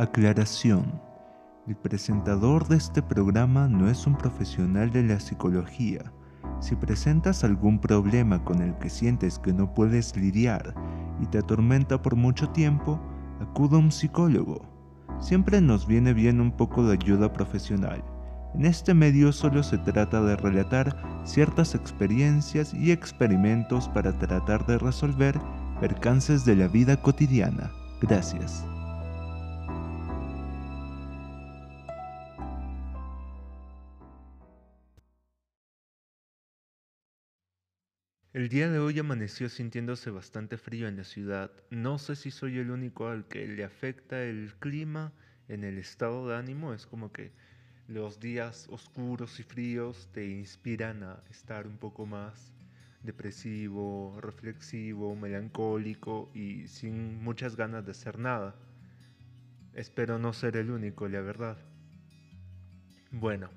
Aclaración. El presentador de este programa no es un profesional de la psicología. Si presentas algún problema con el que sientes que no puedes lidiar y te atormenta por mucho tiempo, acude a un psicólogo. Siempre nos viene bien un poco de ayuda profesional. En este medio solo se trata de relatar ciertas experiencias y experimentos para tratar de resolver percances de la vida cotidiana. Gracias. El día de hoy amaneció sintiéndose bastante frío en la ciudad. No sé si soy el único al que le afecta el clima en el estado de ánimo. Es como que los días oscuros y fríos te inspiran a estar un poco más depresivo, reflexivo, melancólico y sin muchas ganas de hacer nada. Espero no ser el único, la verdad. Bueno,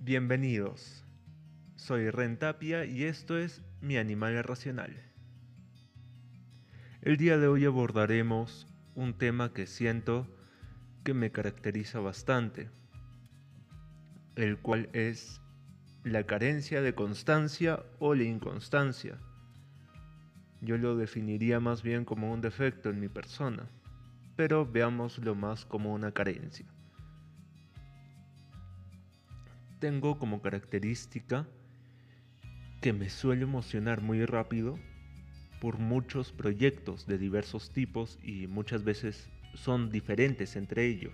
bienvenidos. Soy Rentapia y esto es Mi Animal Racional. El día de hoy abordaremos un tema que siento que me caracteriza bastante, el cual es la carencia de constancia o la inconstancia. Yo lo definiría más bien como un defecto en mi persona, pero veámoslo más como una carencia. Tengo como característica que me suele emocionar muy rápido por muchos proyectos de diversos tipos y muchas veces son diferentes entre ellos.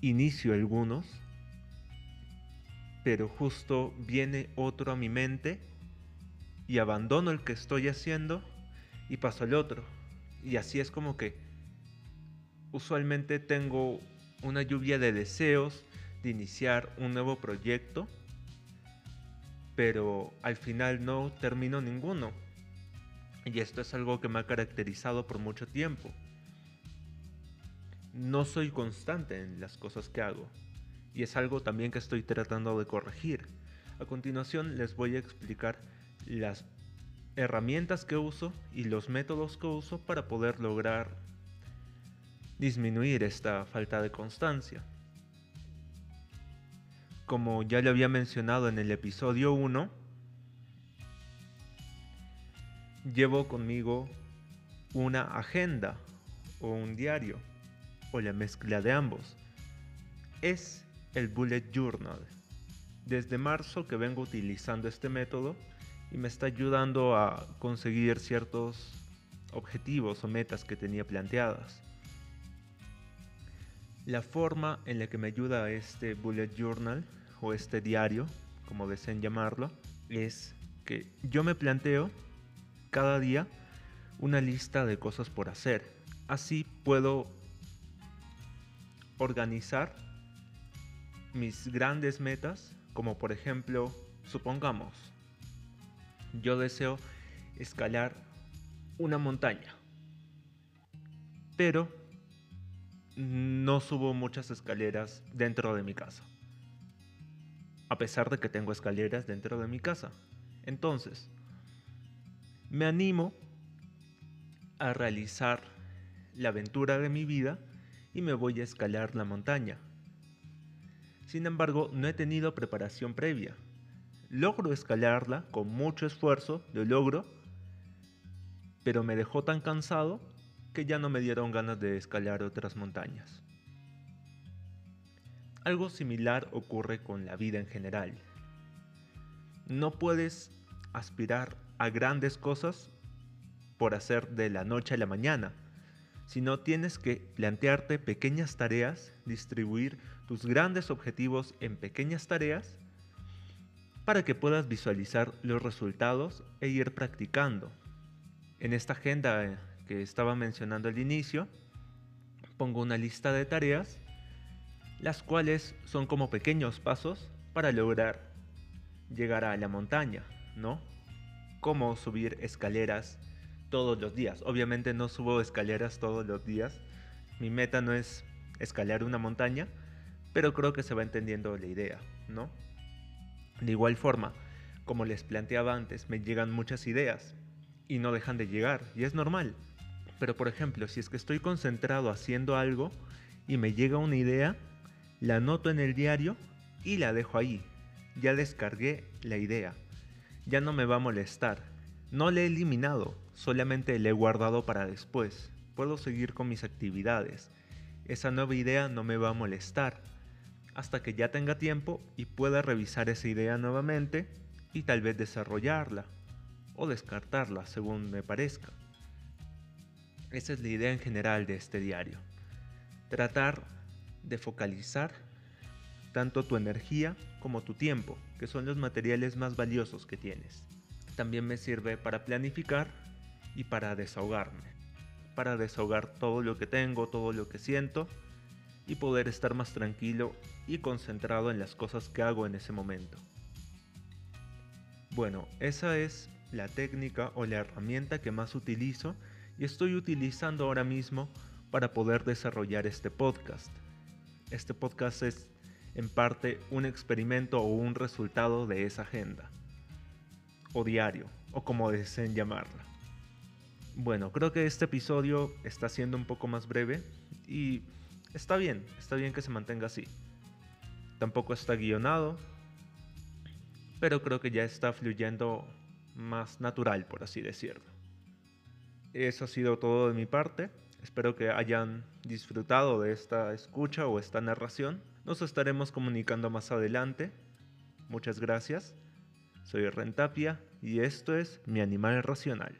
Inicio algunos, pero justo viene otro a mi mente y abandono el que estoy haciendo y paso al otro. Y así es como que usualmente tengo una lluvia de deseos de iniciar un nuevo proyecto, pero al final no termino ninguno. Y esto es algo que me ha caracterizado por mucho tiempo. No soy constante en las cosas que hago. Y es algo también que estoy tratando de corregir. A continuación les voy a explicar las herramientas que uso y los métodos que uso para poder lograr disminuir esta falta de constancia. Como ya lo había mencionado en el episodio 1, llevo conmigo una agenda o un diario o la mezcla de ambos. Es el Bullet Journal. Desde marzo que vengo utilizando este método y me está ayudando a conseguir ciertos objetivos o metas que tenía planteadas. La forma en la que me ayuda este Bullet Journal o este diario, como deseen llamarlo, es que yo me planteo cada día una lista de cosas por hacer. Así puedo organizar mis grandes metas, como por ejemplo, supongamos, yo deseo escalar una montaña, pero no subo muchas escaleras dentro de mi casa, a pesar de que tengo escaleras dentro de mi casa. Entonces, me animo a realizar la aventura de mi vida y me voy a escalar la montaña. Sin embargo, no he tenido preparación previa. Logro escalarla con mucho esfuerzo, lo logro, pero me dejó tan cansado que ya no me dieron ganas de escalar otras montañas. Algo similar ocurre con la vida en general. No puedes aspirar a grandes cosas por hacer de la noche a la mañana, sino tienes que plantearte pequeñas tareas, distribuir tus grandes objetivos en pequeñas tareas para que puedas visualizar los resultados e ir practicando. En esta agenda que estaba mencionando al inicio, pongo una lista de tareas, las cuales son como pequeños pasos para lograr llegar a la montaña, ¿no? cómo subir escaleras todos los días. Obviamente no subo escaleras todos los días. Mi meta no es escalar una montaña, pero creo que se va entendiendo la idea, ¿no? De igual forma, como les planteaba antes, me llegan muchas ideas y no dejan de llegar, y es normal. Pero por ejemplo, si es que estoy concentrado haciendo algo y me llega una idea, la anoto en el diario y la dejo ahí. Ya descargué la idea. Ya no me va a molestar. No la he eliminado, solamente la he guardado para después. Puedo seguir con mis actividades. Esa nueva idea no me va a molestar hasta que ya tenga tiempo y pueda revisar esa idea nuevamente y tal vez desarrollarla o descartarla según me parezca. Esa es la idea en general de este diario. Tratar de focalizar tanto tu energía como tu tiempo, que son los materiales más valiosos que tienes. También me sirve para planificar y para desahogarme. Para desahogar todo lo que tengo, todo lo que siento y poder estar más tranquilo y concentrado en las cosas que hago en ese momento. Bueno, esa es la técnica o la herramienta que más utilizo y estoy utilizando ahora mismo para poder desarrollar este podcast. Este podcast es en parte un experimento o un resultado de esa agenda, o diario, o como deseen llamarla. Bueno, creo que este episodio está siendo un poco más breve y está bien, está bien que se mantenga así. Tampoco está guionado, pero creo que ya está fluyendo más natural, por así decirlo. Eso ha sido todo de mi parte. Espero que hayan disfrutado de esta escucha o esta narración. Nos estaremos comunicando más adelante. Muchas gracias. Soy Rentapia y esto es Mi Animal Racional.